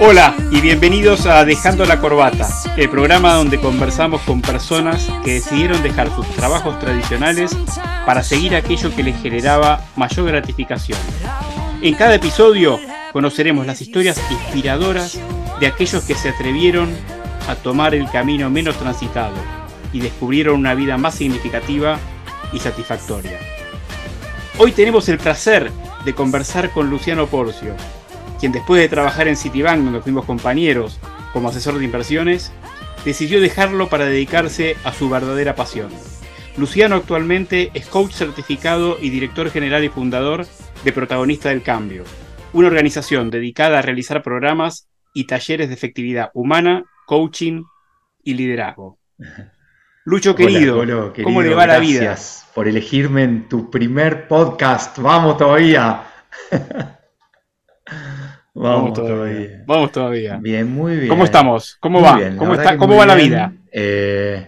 Hola y bienvenidos a Dejando la Corbata, el programa donde conversamos con personas que decidieron dejar sus trabajos tradicionales para seguir aquello que les generaba mayor gratificación. En cada episodio conoceremos las historias inspiradoras de aquellos que se atrevieron a tomar el camino menos transitado y descubrieron una vida más significativa y satisfactoria. Hoy tenemos el placer de conversar con Luciano Porcio, quien después de trabajar en Citibank, donde fuimos compañeros como asesor de inversiones, decidió dejarlo para dedicarse a su verdadera pasión. Luciano actualmente es coach certificado y director general y fundador de Protagonista del Cambio, una organización dedicada a realizar programas y talleres de efectividad humana, coaching y liderazgo. Lucho querido, ¿cómo le va la vida? Gracias por elegirme en tu primer podcast. Vamos todavía. Vamos, todavía. Vamos todavía. Bien, muy bien. ¿Cómo estamos? ¿Cómo va? ¿Cómo, está, ¿cómo va la vida? Eh,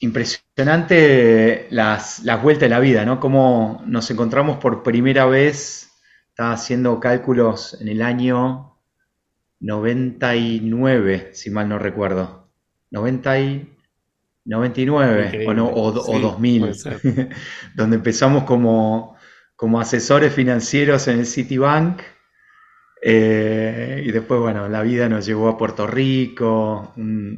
impresionante las, las, vueltas de la vida, ¿no? Cómo nos encontramos por primera vez, estaba haciendo cálculos en el año 99, si mal no recuerdo. 90 y 99 o, no, o, 2000, donde empezamos como, como asesores financieros en el Citibank eh, y después, bueno, la vida nos llevó a Puerto Rico, mm,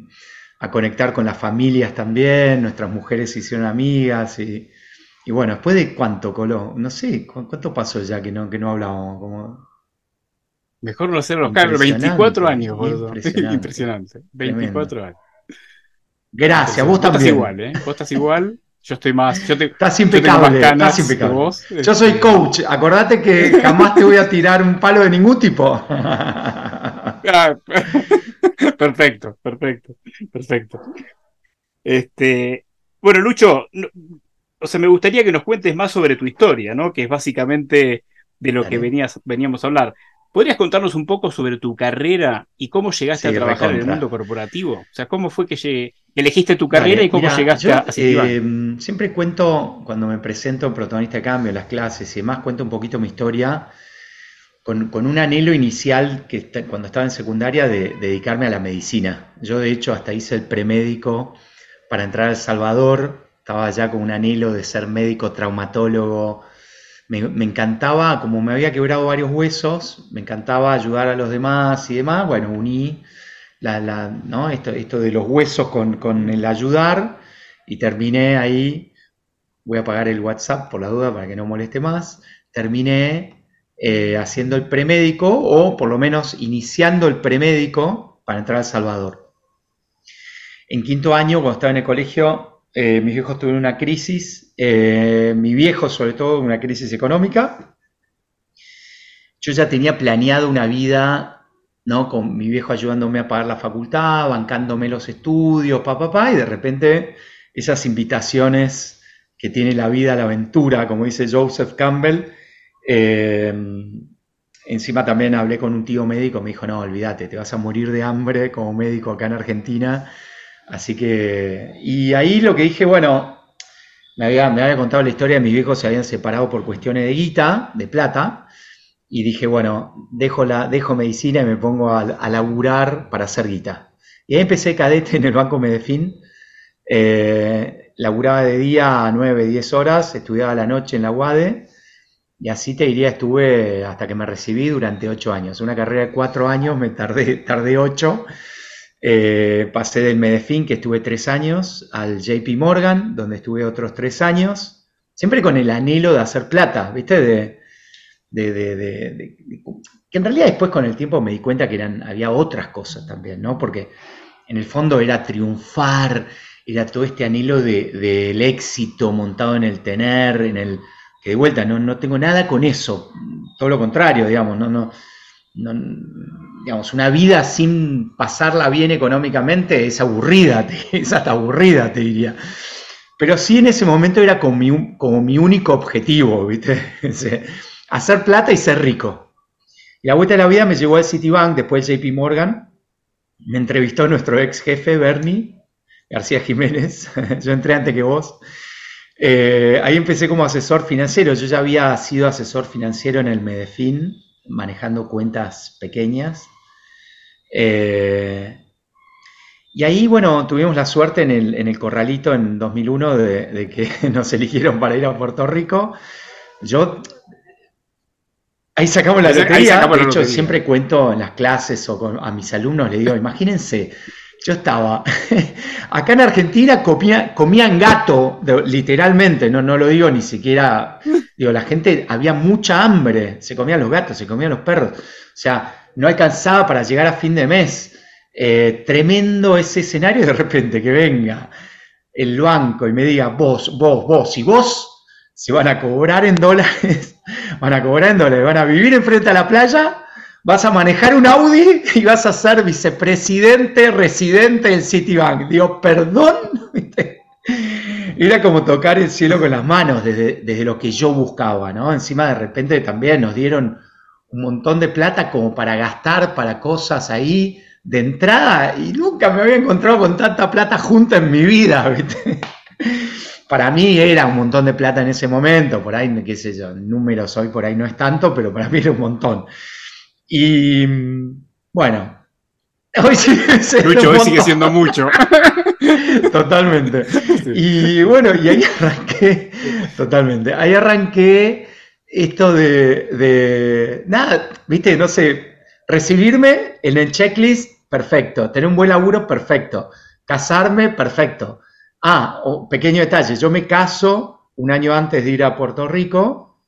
a conectar con las familias también, nuestras mujeres se hicieron amigas y, bueno, después de cuánto, Coló, no sé, ¿cuánto pasó ya que no, que no hablábamos? Como... Mejor no hacerlo, Carlos, 24 años, boludo. Impresionante. Impresionante. 24 años. Gracias, vos, también. Estás igual, ¿eh? Vos estás igual. Yo estoy más. Yo te, estás impecable, estás impecable. Vos, yo soy este. coach. Acordate que jamás te voy a tirar un palo de ningún tipo. perfecto, perfecto, perfecto. Este, bueno, Lucho, o sea, me gustaría que nos cuentes más sobre tu historia, ¿no? Que es básicamente de lo que venías, veníamos a hablar. ¿Podrías contarnos un poco sobre tu carrera y cómo llegaste a trabajar en el mundo corporativo? O sea, ¿cómo fue que elegiste tu carrera y cómo llegaste a eh, Siempre cuento, cuando me presento en Protagonista de Cambio, en las clases y demás, cuento un poquito mi historia con, un anhelo inicial que cuando estaba en secundaria de, de, dedicarme a la medicina. Yo, de hecho, hasta hice el premédico para entrar a El Salvador. Estaba ya con un anhelo de ser médico, traumatólogo, me, encantaba, como me había quebrado varios huesos, me encantaba ayudar a los demás y demás, bueno, uní la, ¿no? esto, esto, de los huesos con, el ayudar y terminé ahí, voy a apagar el WhatsApp por la duda para que no moleste más, terminé eh, haciendo el premédico o por lo menos iniciando el premédico para entrar a El Salvador. En quinto año, cuando estaba en el colegio, eh, mis viejos tuvieron una crisis, eh, mi viejo sobre todo una crisis económica. Yo ya tenía planeado una vida, ¿no? Con mi viejo ayudándome a pagar la facultad, bancándome los estudios, papá, pa, y de repente esas invitaciones que tiene la vida, la aventura, como dice Joseph Campbell. Eh, encima también hablé con un tío médico, me dijo, no, olvídate, te vas a morir de hambre como médico acá en Argentina Así que, y ahí lo que dije, bueno, me había, me había contado la historia de mis viejos se habían separado por cuestiones de guita, de plata, y dije, bueno, dejo, la, dejo medicina y me pongo a, a laburar para hacer guita. Y ahí empecé cadete en el Banco Medefin, eh, laburaba de día a 9, 10 horas, estudiaba la noche en la UADE, y así te diría, estuve hasta que me recibí durante 8 años. Una carrera de 4 años, me tardé, tardé 8 eh, pasé del Medefin, que estuve tres años, al JP Morgan, donde estuve otros tres años, siempre con el anhelo de hacer plata, ¿viste? De, que en realidad después con el tiempo me di cuenta que eran, había otras cosas también, ¿no? Porque en el fondo era triunfar, era todo este anhelo del éxito montado en el tener, en el que de vuelta no, no tengo nada con eso, todo lo contrario, digamos, no, no, digamos, una vida sin pasarla bien económicamente es aburrida, es hasta aburrida, te diría. Pero sí en ese momento era como mi, como mi único objetivo, ¿viste? Hacer plata y ser rico. Y la vuelta de la vida me llevó al Citibank, después JP Morgan. Me entrevistó nuestro ex jefe, Bernie García Jiménez. Yo entré antes que vos. Eh, ahí empecé como asesor financiero. Yo ya había sido asesor financiero en el Medefin, manejando cuentas pequeñas. Eh, y ahí, bueno, tuvimos la suerte en el, Corralito en 2001 de, que nos eligieron para ir a Puerto Rico. Yo Ahí sacamos la lotería. de hecho, siempre cuento en las clases o a mis alumnos, les digo, imagínense, yo estaba, acá en Argentina comían gato, literalmente, no, no lo digo ni siquiera, digo, la gente, había mucha hambre, se comían los gatos, se comían los perros, o sea, no alcanzaba para llegar a fin de mes. Eh, tremendo ese escenario de repente que venga el banco y me diga, vos, vos, vos y vos, se van a cobrar en dólares van a cobrar van a vivir enfrente a la playa, vas a manejar un Audi y vas a ser vicepresidente residente del Citibank. Digo, perdón. Era como tocar el cielo con las manos desde, lo que yo buscaba, ¿no? Encima de repente también nos dieron un montón de plata como para gastar para cosas ahí de entrada y nunca me había encontrado con tanta plata junta en mi vida, ¿viste? Para mí era un montón de plata en ese momento, por ahí, qué sé yo, números hoy por ahí no es tanto, pero para mí era un montón. Y bueno, hoy sigue siendo mucho. Totalmente. Y bueno, y ahí arranqué, totalmente, ahí arranqué esto de, de, nada, viste, no sé, recibirme en el checklist, perfecto, tener un buen laburo, perfecto, casarme, perfecto Ah, pequeño detalle, yo me caso un año antes de ir a Puerto Rico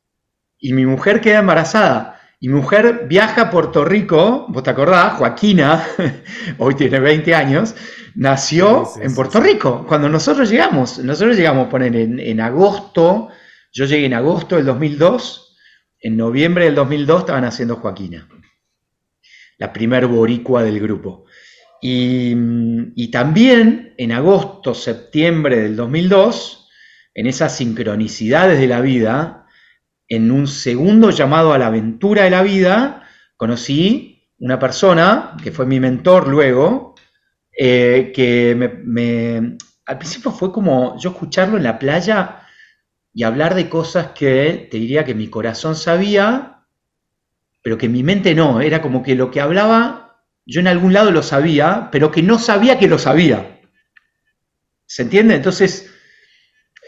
y mi mujer queda embarazada. Y mi mujer viaja a Puerto Rico, vos te acordás, Joaquina, hoy tiene 20 años, nació en Puerto Rico. Cuando nosotros llegamos, nosotros llegamos a poner en, en, agosto, yo llegué en agosto del 2002, en noviembre del 2002 estaban haciendo Joaquina, la primer boricua del grupo. Y, también en agosto, septiembre del 2002, en esas sincronicidades de la vida, en un segundo llamado a la aventura de la vida, conocí una persona que fue mi mentor luego, eh, que me, al principio fue como yo escucharlo en la playa y hablar de cosas que te diría que mi corazón sabía, pero que mi mente no, era como que lo que hablaba yo en algún lado lo sabía, pero que no sabía que lo sabía. ¿Se entiende? Entonces,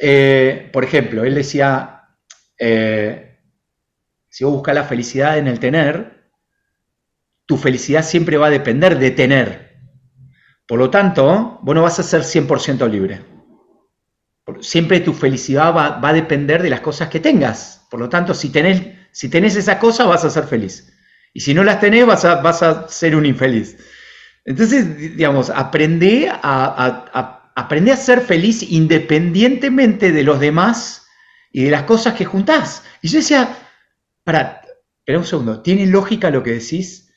eh, por ejemplo, él decía, eh, si vos buscas la felicidad en el tener, tu felicidad siempre va a depender de tener. Por lo tanto, vos no vas a ser 100% libre. Siempre tu felicidad va, a depender de las cosas que tengas. Por lo tanto, si tenés, si tenés esa cosa, vas a ser feliz. Y si no las tenés, vas a, vas a ser un infeliz. Entonces, digamos, aprende a, a ser feliz independientemente de los demás y de las cosas que juntás. Y yo decía, para, espera un segundo, tiene lógica lo que decís,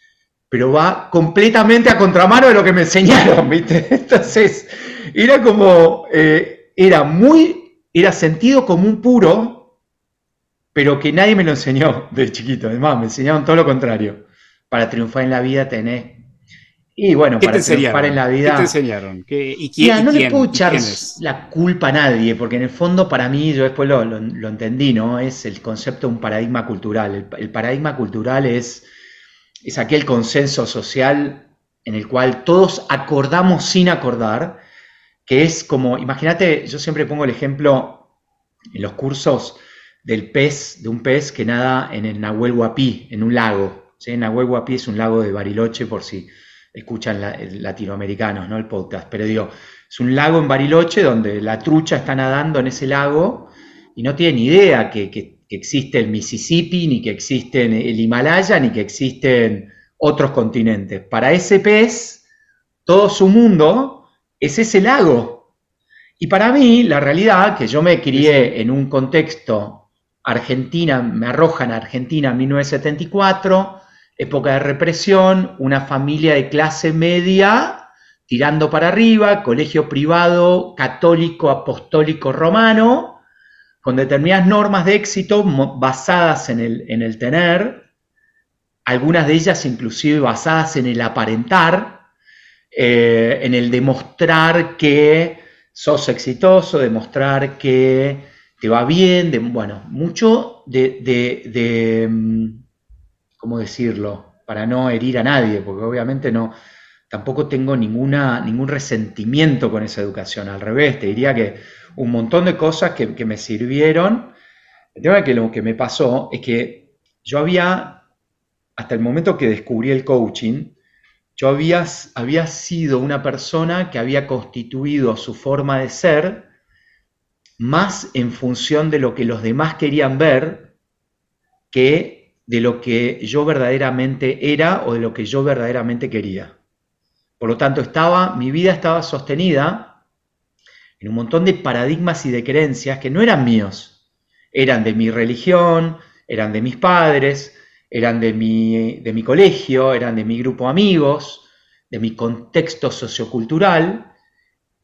pero va completamente a contramano de lo que me enseñaron, ¿viste? Entonces, era como, eh, era muy, era sentido común puro, pero que nadie me lo enseñó de chiquito. Además, me enseñaron todo lo contrario. Para triunfar en la vida tenés... Y bueno, para triunfar en la vida... ¿Qué te enseñaron? ¿Y quién, no le puedo echar la culpa a nadie, porque en el fondo para mí, yo después lo, entendí, ¿no? Es el concepto de un paradigma cultural. El, paradigma cultural es, es aquel consenso social en el cual todos acordamos sin acordar, que es como, imagínate, yo siempre pongo el ejemplo en los cursos, del pez, de un pez que nada en el Nahuel Huapi, en un lago. ¿sí? Nahuel Huapi es un lago de Bariloche, por si escuchan latinoamericanos, ¿no? El podcast. Pero digo, es un lago en Bariloche donde la trucha está nadando en ese lago y no tiene ni idea que, que existe el Mississippi, ni que existe el Himalaya, ni que existen otros continentes. Para ese pez, todo su mundo es ese lago. Y para mí, la realidad, que yo me crié en un contexto Argentina, me arrojan a Argentina en 1974, época de represión, una familia de clase media tirando para arriba, colegio privado católico apostólico romano, con determinadas normas de éxito basadas en el, en el tener, algunas de ellas inclusive basadas en el aparentar, eh, en el demostrar que sos exitoso, demostrar que va bien, de, bueno, mucho de, de, mm, ¿cómo decirlo? Para no herir a nadie, porque obviamente no, tampoco tengo ninguna, ningún resentimiento con esa educación, al revés, te diría que un montón de cosas que, me sirvieron. El tema que lo que me pasó es que yo había, hasta el momento que descubrí el coaching, yo había, había sido una persona que había constituido su forma de ser más en función de lo que los demás querían ver que de lo que yo verdaderamente era o de lo que yo verdaderamente quería. Por lo tanto, estaba, mi vida estaba sostenida en un montón de paradigmas y de creencias que no eran míos, eran de mi religión, eran de mis padres, eran de mi, de mi colegio, eran de mi grupo de amigos, de mi contexto sociocultural,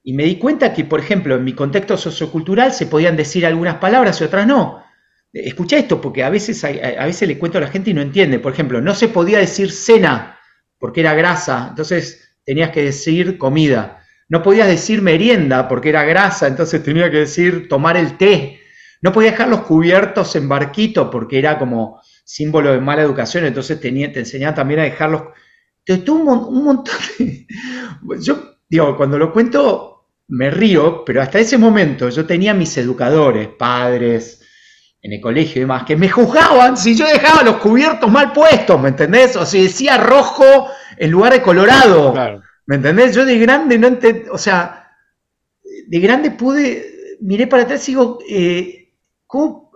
y me di cuenta que, por ejemplo, en mi contexto sociocultural se podían decir algunas palabras y otras no. Escucha esto, porque a veces, a veces le cuento a la gente y no entiende. Por ejemplo, no se podía decir cena porque era grasa, entonces tenías que decir comida. No podías decir merienda porque era grasa, entonces tenía que decir tomar el té. No podías dejar los cubiertos en barquito porque era como símbolo de mala educación, entonces tenía, te enseñaban también a dejarlos. Entonces, tú un, un montón de... Yo digo, cuando lo cuento, me río, pero hasta ese momento yo tenía mis educadores, padres, en el colegio y demás, que me juzgaban si yo dejaba los cubiertos mal puestos, ¿me entendés? O si decía rojo en lugar de colorado, ¿me entendés? Yo de grande no entendí, o sea, de grande pude, miré para atrás y digo, eh, ¿cómo?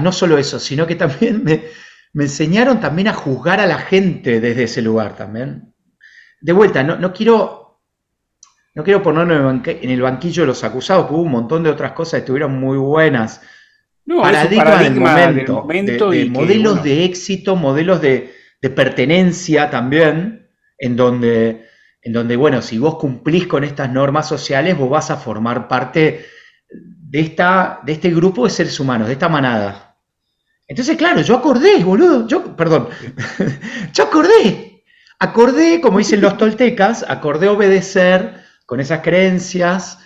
no solo eso, sino que también me, me enseñaron también a juzgar a la gente desde ese lugar también. De vuelta, no, no quiero no quiero ponerme en el banquillo de los acusados, que hubo un montón de otras cosas que estuvieron muy buenas. No, paradigma, del momento, de, modelos de éxito, modelos de, pertenencia también, en donde, en donde, bueno, si vos cumplís con estas normas sociales, vos vas a formar parte de, esta, de este grupo de seres humanos, de esta manada. Entonces, claro, yo acordé, boludo, yo, perdón, yo acordé, acordé, como dicen los toltecas, acordé obedecer con esas creencias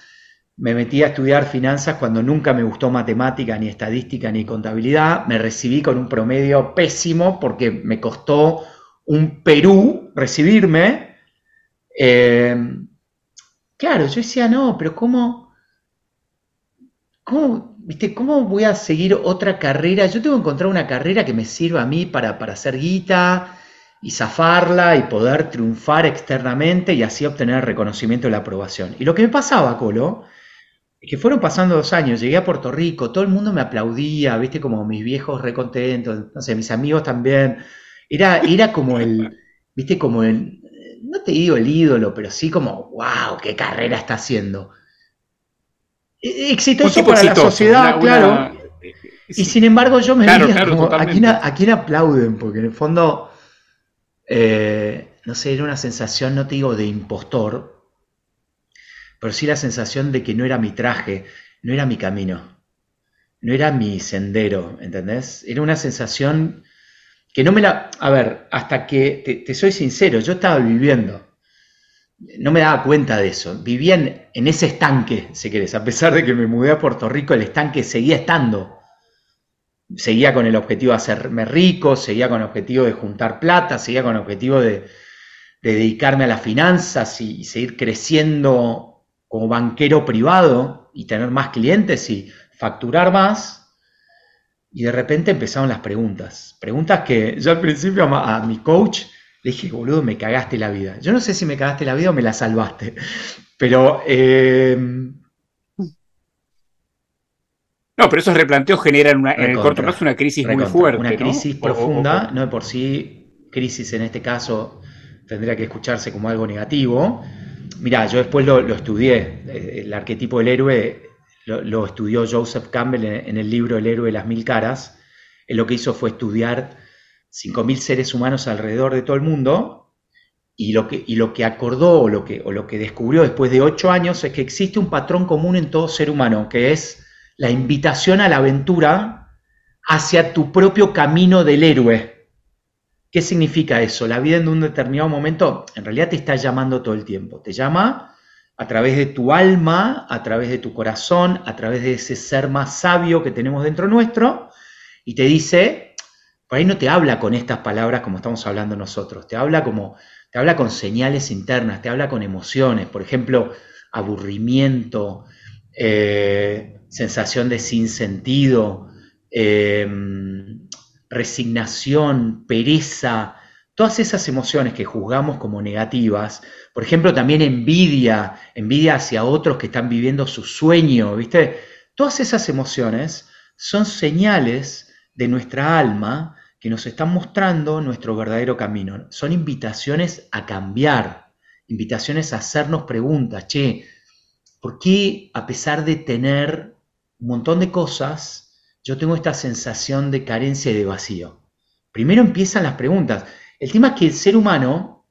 me metí a estudiar finanzas cuando nunca me gustó matemática, ni estadística, ni contabilidad. Me recibí con un promedio pésimo porque me costó un Perú recibirme. Eh, claro, yo decía, no, pero ¿cómo, cómo, viste, ¿cómo voy a seguir otra carrera? Yo tengo que encontrar una carrera que me sirva a mí para, para hacer guita, y zafarla y poder triunfar externamente y así obtener el reconocimiento y la aprobación. Y lo que me pasaba, Colo, es que fueron pasando dos años, llegué a Puerto Rico, todo el mundo me aplaudía, viste, como mis viejos recontentos, no sé, mis amigos también. Era, era como el, viste, como el, no te digo el ídolo, pero sí como, wow, qué carrera está haciendo. E, exitoso para la sociedad, claro. Y sin embargo yo me veía como, ¿a ¿a quién aplauden? Porque en el fondo eh, no sé, era una sensación, no te digo de impostor, pero sí la sensación de que no era mi traje, no era mi camino, no era mi sendero, ¿entendés? Era una sensación que no me la... A ver, hasta que, te, soy sincero, yo estaba viviendo, no me daba cuenta de eso, vivía en, en ese estanque, si querés, a pesar de que me mudé a Puerto Rico, el estanque seguía estando seguía con el objetivo de hacerme rico, seguía con el objetivo de juntar plata, seguía con el objetivo de, dedicarme a las finanzas y, seguir creciendo como banquero privado y tener más clientes y facturar más. Y de repente empezaron las preguntas. Preguntas que yo al principio a, mi coach le dije, boludo, me cagaste la vida. Yo no sé si me cagaste la vida o me la salvaste. Pero eh, no, pero esos replanteos generan en el corto plazo una crisis muy fuerte. Una crisis profunda, no de por sí, crisis en este caso tendría que escucharse como algo negativo. Mirá, yo después lo, estudié, eh, el arquetipo del héroe lo, estudió Joseph Campbell en, el libro El héroe de las mil caras. Él lo que hizo fue estudiar 5.000 seres humanos alrededor de todo el mundo y lo que, y lo que acordó o lo que, o lo que descubrió después de ocho años es que existe un patrón común en todo ser humano, que es la invitación a la aventura hacia tu propio camino del héroe. ¿Qué significa eso? La vida en un determinado momento en realidad te está llamando todo el tiempo. Te llama a través de tu alma, a través de tu corazón, a través de ese ser más sabio que tenemos dentro nuestro, y te dice, por ahí no te habla con estas palabras como estamos hablando nosotros, te habla como, te habla con señales internas, te habla con emociones, por ejemplo, aburrimiento, eh, sensación de sinsentido, eh, resignación, pereza, todas esas emociones que juzgamos como negativas, por ejemplo, también envidia, envidia hacia otros que están viviendo su sueño, ¿viste? Todas esas emociones son señales de nuestra alma que nos están mostrando nuestro verdadero camino. Son invitaciones a cambiar, invitaciones a hacernos preguntas, che, ¿por qué a pesar de tener un montón de cosas, yo tengo esta sensación de carencia y de vacío? Primero empiezan las preguntas. El tema es que el ser humano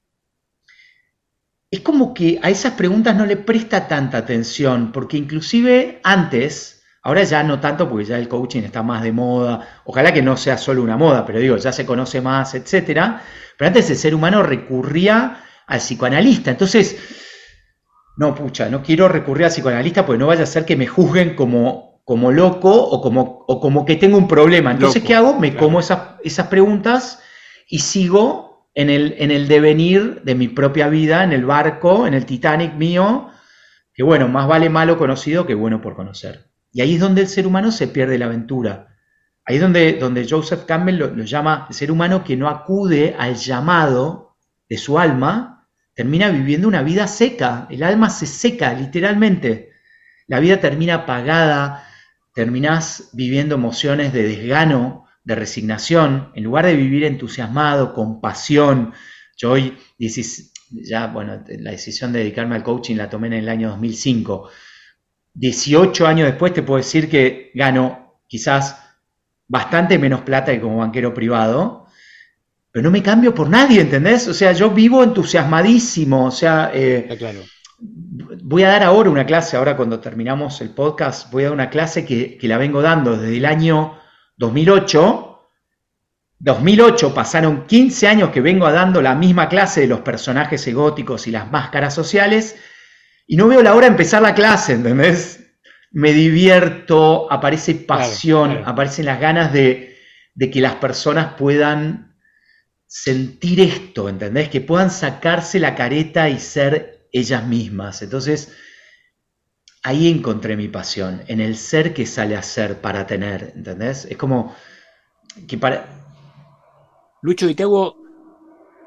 es como que a esas preguntas no le presta tanta atención, porque inclusive antes, ahora ya no tanto porque ya el coaching está más de moda, ojalá que no sea solo una moda, pero digo, ya se conoce más, etcétera, pero antes el ser humano recurría al psicoanalista, entonces, no, pucha, no quiero recurrir al psicoanalista porque no vaya a ser que me juzguen como, como loco o como, o como que tengo un problema. Entonces, ¿qué hago? Me como esas, esas preguntas y sigo en el, en el devenir de mi propia vida, en el barco, en el Titanic mío, que bueno, más vale malo conocido que bueno por conocer. Y ahí es donde el ser humano se pierde la aventura. Ahí es donde, donde Joseph Campbell lo, lo llama el ser humano que no acude al llamado de su alma, termina viviendo una vida seca. El alma se seca, literalmente. La vida termina apagada, terminás viviendo emociones de desgano, de resignación, en lugar de vivir entusiasmado, con pasión. Yo hoy, ya, bueno, la decisión de dedicarme al coaching la tomé en el año 2005. 18 años después te puedo decir que gano quizás bastante menos plata que como banquero privado, pero no me cambio por nadie, ¿entendés? O sea, yo vivo entusiasmadísimo, o sea, eh, claro. Voy a dar ahora una clase, ahora cuando terminamos el podcast, voy a dar una clase que, que la vengo dando desde el año 2008, 2008 pasaron 15 años que vengo dando la misma clase de los personajes egóticos y las máscaras sociales y no veo la hora de empezar la clase, ¿entendés? Me divierto, aparece pasión, aparecen las ganas de, de que las personas puedan sentir esto, ¿entendés? Que puedan sacarse la careta y ser ellas mismas. Entonces, ahí encontré mi pasión, en el ser que sale a ser para tener, ¿entendés? Es como que para... Lucho, y te hago,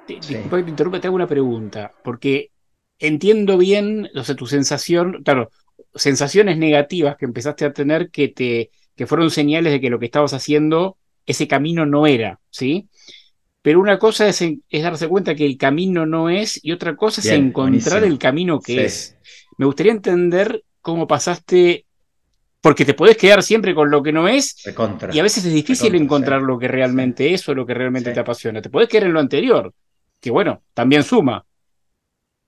te, te interrumpa, te hago una pregunta, porque entiendo bien, o sea, tu sensación, claro, sensaciones negativas que empezaste a tener que te que fueron señales de que lo que estabas haciendo, ese camino no era, ¿sí? Pero una cosa es, es darse cuenta que el camino no es y otra cosa es encontrar el camino que es. Me gustaría entender cómo pasaste, porque te podés quedar siempre con lo que no es, y a veces es difícil encontrar lo que realmente es o lo que realmente te apasiona. Te podés quedar en lo anterior, que bueno, también suma.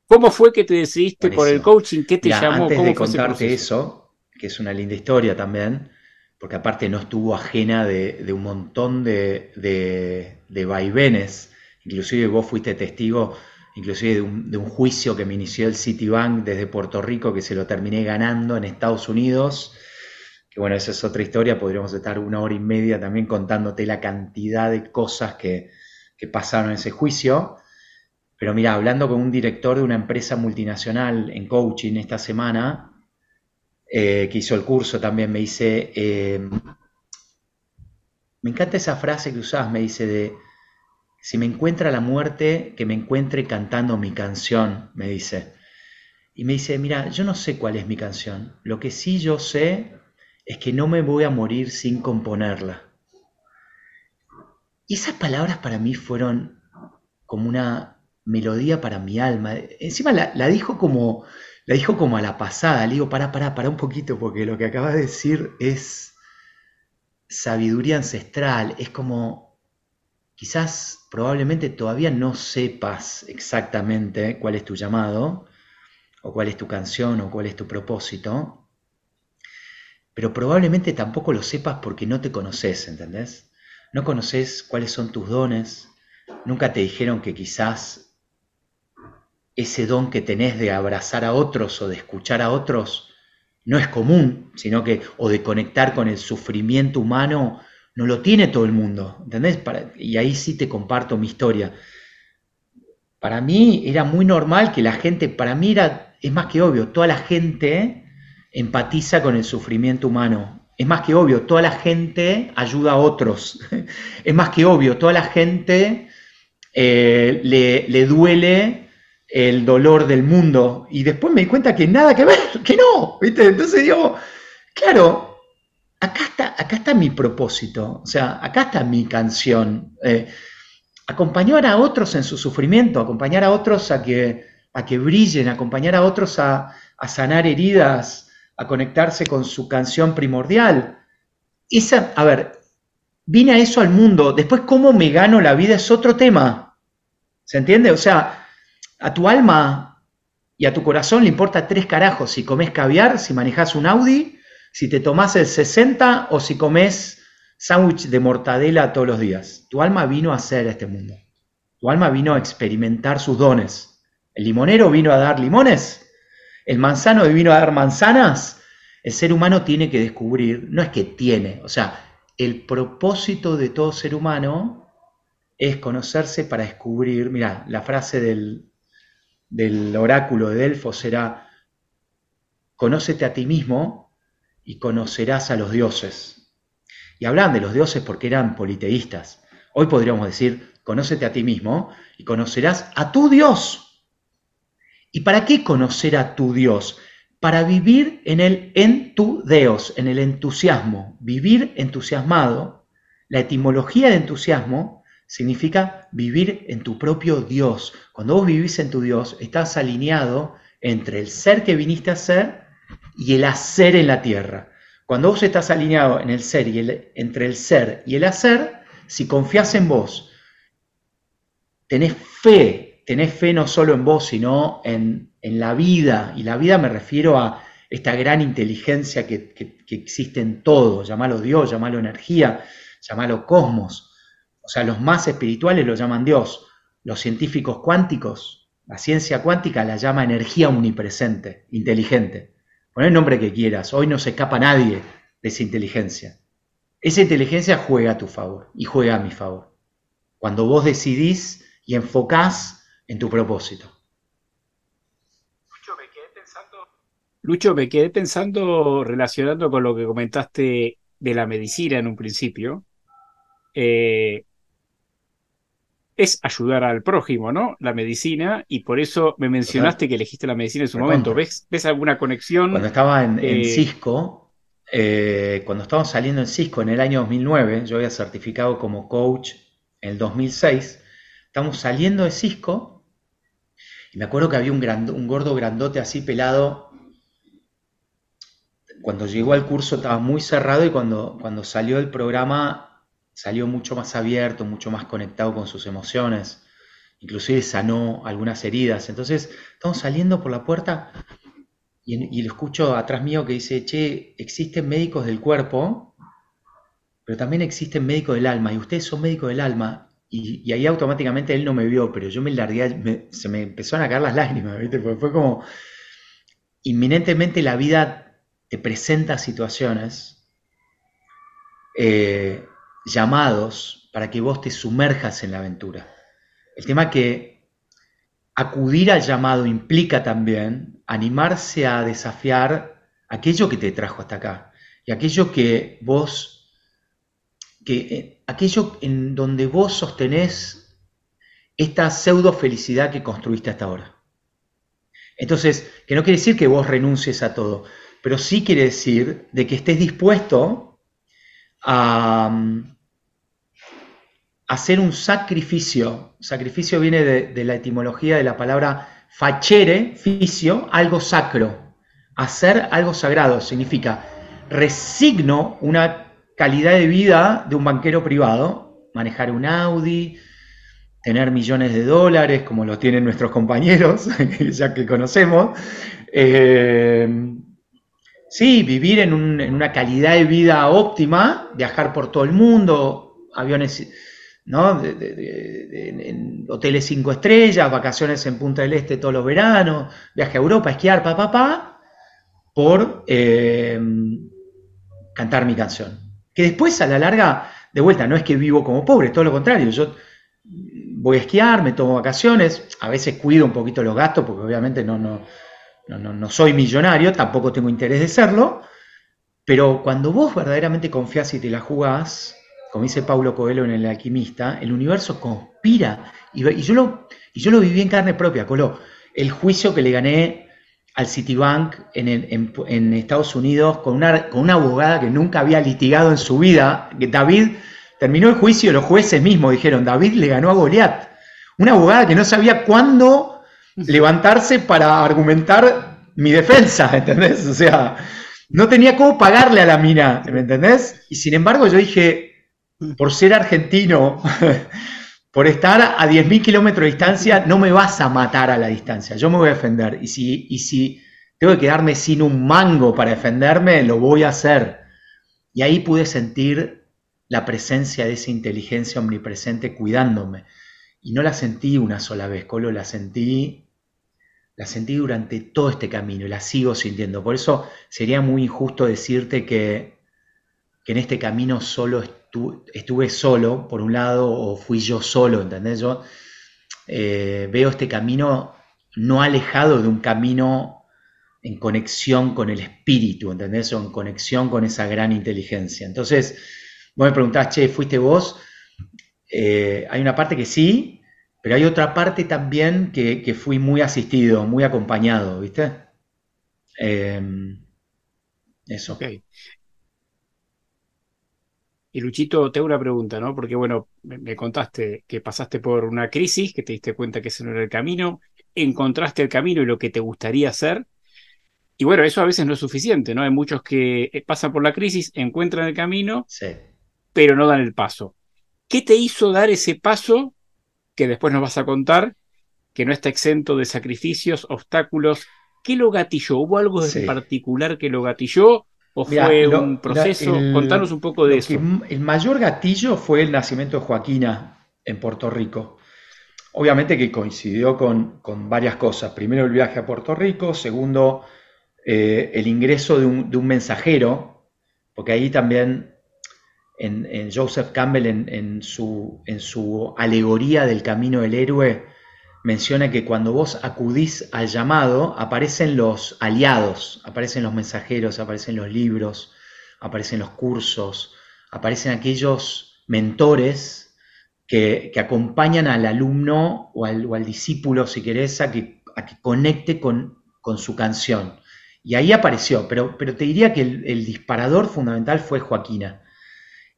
¿Cómo fue que te decidiste por el coaching? ¿Qué te llamó? Antes de contarte eso, que es una linda historia también, porque aparte no estuvo ajena de, un montón de, de, vaivenes, inclusive vos fuiste testigo inclusive de un, juicio que me inició el Citibank desde Puerto Rico, que se lo terminé ganando en Estados Unidos. Que bueno, esa es otra historia, podríamos estar una hora y media también contándote la cantidad de cosas que, pasaron en ese juicio. Pero mira, hablando con un director de una empresa multinacional en coaching esta semana, eh, que hizo el curso también, me dice, eh, me encanta esa frase que usás, me dice de, si me encuentra la muerte, que me encuentre cantando mi canción, me dice. Y me dice, mira, yo no sé cuál es mi canción. Lo que sí yo sé es que no me voy a morir sin componerla. Y esas palabras para mí fueron como una melodía para mi alma. Encima la, dijo como la dijo como a la pasada. Le digo, para, para, para un poquito, porque lo que acabas de decir es sabiduría ancestral. Es como quizás probablemente todavía no sepas exactamente cuál es tu llamado, o cuál es tu canción, o cuál es tu propósito, pero probablemente tampoco lo sepas porque no te conoces, ¿entendés? No conoces cuáles son tus dones, nunca te dijeron que quizás ese don que tenés de abrazar a otros o de escuchar a otros no es común, sino que, o de conectar con el sufrimiento humano, no lo tiene todo el mundo, ¿entendés? y ahí sí te comparto mi historia. Para mí era muy normal que la gente, para mí era, es más que obvio, toda la gente empatiza con el sufrimiento humano. Es más que obvio, toda la gente ayuda a otros. Es más que obvio, toda la gente eh, le, duele el dolor del mundo. Y después me di cuenta que nada que ver, que no. ¿viste? Entonces digo, claro, acá está, acá está mi propósito. O sea, acá está mi canción. Eh, acompañar a otros en su sufrimiento, acompañar a otros a que, a que brillen, acompañar a otros a, a sanar heridas a conectarse con su canción primordial. Esa, a ver, vine a eso al mundo. Después, cómo me gano la vida es otro tema. ¿Se entiende? O sea, a tu alma y a tu corazón le importa tres carajos si comes caviar, si manejas un Audi, si te tomas el 60 o si comes sándwich de mortadela todos los días. Tu alma vino a hacer este mundo. Tu alma vino a experimentar sus dones. El limonero vino a dar limones el manzano vino a dar manzanas, el ser humano tiene que descubrir, no es que tiene, o sea, el propósito de todo ser humano es conocerse para descubrir, mira, la frase del, del oráculo de Delfos era, conócete a ti mismo y conocerás a los dioses. Y hablan de los dioses porque eran politeístas. Hoy podríamos decir, conócete a ti mismo y conocerás a tu Dios. ¿Y para qué conocer a tu Dios? Para vivir en el en tu Deus, en el entusiasmo. Vivir entusiasmado. La etimología de entusiasmo significa vivir en tu propio Dios. Cuando vos vivís en tu Dios, estás alineado entre el ser que viniste a ser y el hacer en la tierra. Cuando vos estás alineado en el ser y el, entre el ser y el hacer, si confías en vos, tenés fe tenés fe no solo en vos, sino en, la vida. Y la vida me refiero a esta gran inteligencia que, existe en todo. Llamalo Dios, llamalo energía, llamalo cosmos. O sea, los más espirituales lo llaman Dios. Los científicos cuánticos, la ciencia cuántica la llama energía omnipresente, inteligente. Pon el nombre que quieras. Hoy no se escapa nadie de esa inteligencia. Esa inteligencia juega a tu favor y juega a mi favor. Cuando vos decidís y enfocás en tu propósito. Lucho, me quedé pensando, relacionando con lo que comentaste de la medicina en un principio. Eh, es ayudar al prójimo, ¿no? La medicina, y por eso me mencionaste que elegiste la medicina en su momento. ¿Ves, ¿Ves alguna conexión? Cuando estaba en, eh, Cisco, eh, cuando estábamos saliendo en Cisco en el año 2009, yo había certificado como coach en el 2006, estamos saliendo de Cisco y me acuerdo que había un, un gordo grandote así pelado. Cuando llegó al curso estaba muy cerrado y cuando, cuando salió del programa salió mucho más abierto, mucho más conectado con sus emociones. Inclusive sanó algunas heridas. Entonces estamos saliendo por la puerta y, y lo escucho atrás mío que dice, che, existen médicos del cuerpo, pero también existen médicos del alma. Y ustedes son médicos del alma y, ahí automáticamente él no me vio, pero yo me largué, se me empezaron a caer las lágrimas, ¿viste? Porque fue como, inminentemente la vida te presenta situaciones, eh, llamados para que vos te sumerjas en la aventura. El tema que acudir al llamado implica también animarse a desafiar aquello que te trajo hasta acá y aquello que vos que eh, aquello en donde vos sostenés esta pseudo felicidad que construiste hasta ahora. Entonces, que no quiere decir que vos renuncies a todo, pero sí quiere decir de que estés dispuesto a, hacer un sacrificio. Sacrificio viene de, la etimología de la palabra facere, ficio, algo sacro. Hacer algo sagrado significa resigno una calidad de vida de un banquero privado, manejar un Audi, tener millones de dólares como lo tienen nuestros compañeros, ya que conocemos. Eh, sí, vivir en, una calidad de vida óptima, viajar por todo el mundo, aviones ¿no? en hoteles cinco estrellas, vacaciones en Punta del Este todos los veranos, viaje a Europa, esquiar, papá, pa, por eh, cantar mi canción. Que después a la larga, de vuelta, no es que vivo como pobre, todo lo contrario, yo voy a esquiar, me tomo vacaciones, a veces cuido un poquito los gastos, porque obviamente no, no, no, no soy millonario, tampoco tengo interés de serlo, pero cuando vos verdaderamente confías y te la jugás, como dice Paulo Coelho en El Alquimista, el universo conspira. Y, yo, lo, y yo lo viví en carne propia, Colo. El juicio que le gané al Citibank en, Estados Unidos con una, con una abogada que nunca había litigado en su vida. David terminó el juicio y los jueces mismos dijeron, David le ganó a Goliat. Una abogada que no sabía cuándo levantarse para argumentar mi defensa, ¿entendés? O sea, no tenía cómo pagarle a la mina, ¿me entendés? Y sin embargo yo dije, por ser argentino, por estar a 10.000 kilómetros de distancia, no me vas a matar a la distancia, yo me voy a defender. Y si, y si tengo que quedarme sin un mango para defenderme, lo voy a hacer. Y ahí pude sentir la presencia de esa inteligencia omnipresente cuidándome. Y no la sentí una sola vez, Colo, la sentí, la sentí durante todo este camino y la sigo sintiendo. Por eso sería muy injusto decirte que, que en este camino solo estuve solo, por un lado, o fui yo solo, ¿entendés? Yo eh, veo este camino no alejado de un camino en conexión con el espíritu, ¿entendés? O en conexión con esa gran inteligencia. Entonces, vos me preguntás, che, ¿fuiste vos? Eh, hay una parte que sí, pero hay otra parte también que, fui muy asistido, muy acompañado, ¿viste? Eh, eso. Okay. Y Luchito, te hago una pregunta, ¿no? Porque, bueno, me, contaste que pasaste por una crisis, que te diste cuenta que ese no era el camino, encontraste el camino y lo que te gustaría hacer. Y bueno, eso a veces no es suficiente, ¿no? Hay muchos que eh, pasan por la crisis, encuentran el camino, pero no dan el paso. ¿Qué te hizo dar ese paso que después nos vas a contar, que no está exento de sacrificios, obstáculos? ¿Qué lo gatilló? ¿Hubo algo en particular que lo gatilló? ¿O fue un proceso? Contanos un poco de eso. el mayor gatillo fue el nacimiento de Joaquina en Puerto Rico. Obviamente que coincidió con, varias cosas. Primero el viaje a Puerto Rico, segundo eh, el ingreso de un, mensajero, porque ahí también en, Joseph Campbell en, su, en su alegoría del camino del héroe, menciona que cuando vos acudís al llamado, aparecen los aliados, aparecen los mensajeros, aparecen los libros, aparecen los cursos, aparecen aquellos mentores que, acompañan al alumno o al, discípulo, si querés, a que, conecte con, su canción. Y ahí apareció, pero, pero te diría que el, disparador fundamental fue Joaquina.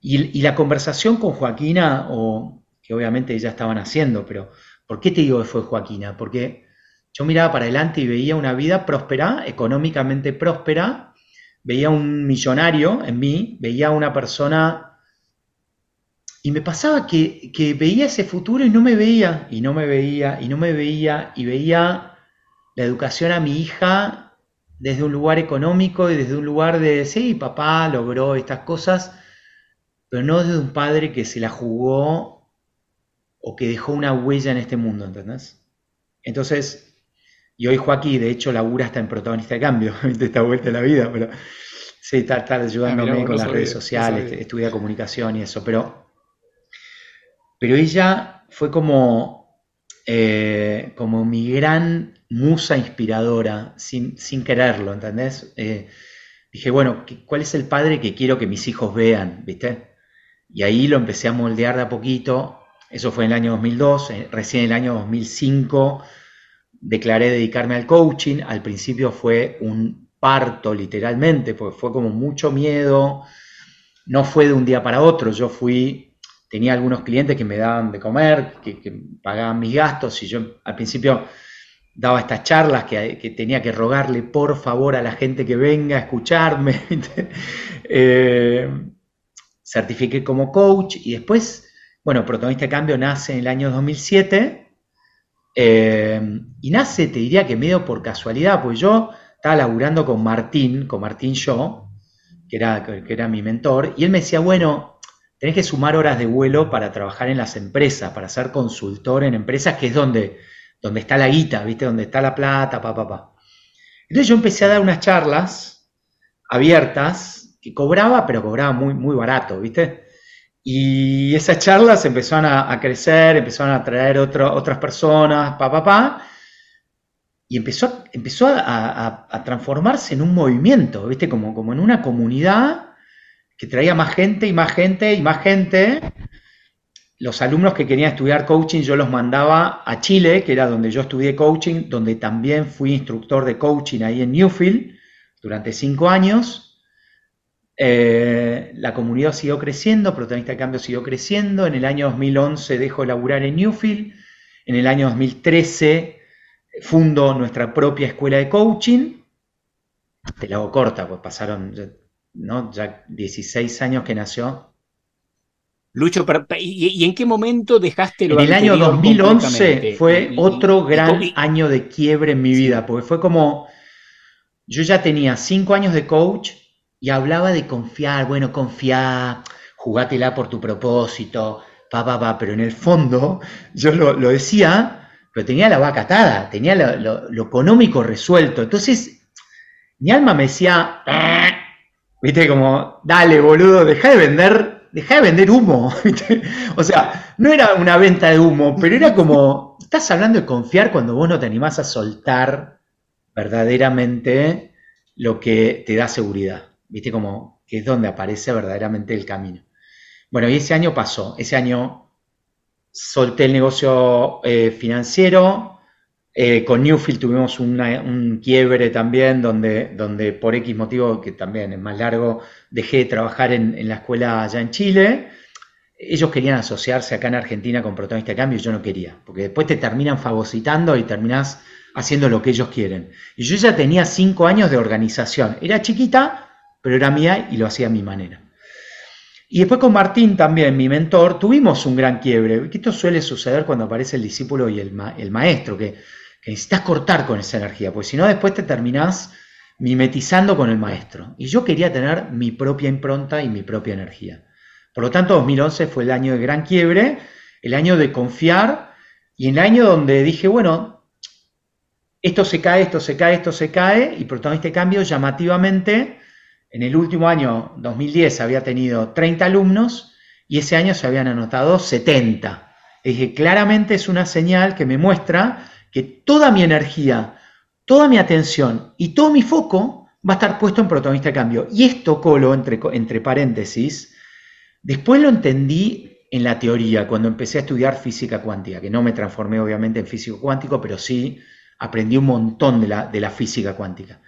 Y, y, la conversación con Joaquina, o que obviamente ya estaban haciendo, pero ¿Por qué te digo que fue Joaquina? Porque yo miraba para adelante y veía una vida próspera, económicamente próspera, veía un millonario en mí, veía una persona y me pasaba que, veía ese futuro y no me veía, y no me veía, y no me veía, y veía la educación a mi hija desde un lugar económico y desde un lugar de, sí, papá logró estas cosas, pero no desde un padre que se la jugó o que dejó una huella en este mundo, ¿entendés? Entonces, y hoy Joaquín, de hecho, labura hasta en protagonista de cambio, de esta vuelta de la vida, pero sí, está, ayudándome ah, con las redes sociales, estudia comunicación y eso, pero, pero ella fue como, eh, como mi gran musa inspiradora, sin, sin quererlo, ¿entendés? Eh, dije, bueno, ¿cuál es el padre que quiero que mis hijos vean? ¿Viste? Y ahí lo empecé a moldear de a poquito eso fue en el año 2002, eh, recién en el año 2005 declaré dedicarme al coaching. Al principio fue un parto literalmente, porque fue como mucho miedo. No fue de un día para otro. Yo fui, tenía algunos clientes que me daban de comer, que, pagaban mis gastos y yo al principio daba estas charlas que, tenía que rogarle por favor a la gente que venga a escucharme. eh, certifiqué como coach y después bueno, Protagonista de Cambio nace en el año 2007 eh, y nace, te diría que medio por casualidad, pues yo estaba laburando con Martín, con Martín Yo, que era, que era mi mentor, y él me decía, bueno, tenés que sumar horas de vuelo para trabajar en las empresas, para ser consultor en empresas, que es donde, donde está la guita, ¿viste? Donde está la plata, pa, pa, pa. Entonces yo empecé a dar unas charlas abiertas que cobraba, pero cobraba muy, muy barato, ¿viste? Y esas charlas empezaron a, crecer, empezaron a traer otras personas, pa, pa, pa, y empezó, empezó a, transformarse en un movimiento, ¿viste? Como, como en una comunidad que traía más gente y más gente y más gente. Los alumnos que querían estudiar coaching yo los mandaba a Chile, que era donde yo estudié coaching, donde también fui instructor de coaching ahí en Newfield durante cinco años. Eh, la comunidad siguió creciendo, Protagonista de Cambio siguió creciendo. En el año 2011 dejo de laburar en Newfield. En el año 2013 fundo nuestra propia escuela de coaching. Te la hago corta, pues pasaron ¿no? ya 16 años que nació. Lucho, ¿y, en qué momento dejaste lo En el año 2011 fue otro gran año de quiebre en mi vida, porque fue como, yo ya tenía 5 años de coach y hablaba de confiar, bueno, confiar, jugátela por tu propósito, pa, pa, pa, pero en el fondo yo lo, lo decía pero tenía la vaca atada, tenía lo, económico resuelto. Entonces, mi alma me decía, ah", viste, como, dale, boludo, deja de vender, deja de vender humo. O sea, no era una venta de humo, pero era como, estás hablando de confiar cuando vos no te animás a soltar verdaderamente lo que te da seguridad. Viste, como que es donde aparece verdaderamente el camino. Bueno, y ese año pasó, ese año solté el negocio eh, financiero. Eh, con Newfield tuvimos un quiebre también, donde, donde por X motivo, que también es más largo, dejé de trabajar en, la escuela allá en Chile. Ellos querían asociarse acá en Argentina con Protagonista de Cambio y yo no quería, porque después te terminan fagocitando y terminás haciendo lo que ellos quieren. Y yo ya tenía cinco años de organización. Era chiquita, pero era mía y lo hacía a mi manera. Y después con Martín también, mi mentor, tuvimos un gran quiebre. Esto suele suceder cuando aparece el discípulo y el, maestro, que, necesitas cortar con esa energía, porque si no después te terminás mimetizando con el maestro. Y yo quería tener mi propia impronta y mi propia energía. Por lo tanto, 2011 fue el año de gran quiebre, el año de confiar y el año donde dije, bueno, esto se cae, esto se cae, esto se cae, y protagonista de cambio llamativamente en el último año, 2010, había tenido 30 alumnos y ese año se habían anotado 70. dije, claramente es una señal que me muestra que toda mi energía, toda mi atención y todo mi foco va a estar puesto en protagonista de cambio. Y esto, Colo, entre, entre paréntesis, después lo entendí en la teoría, cuando empecé a estudiar física cuántica, que no me transformé obviamente en físico cuántico, pero sí aprendí un montón de la, de la física cuántica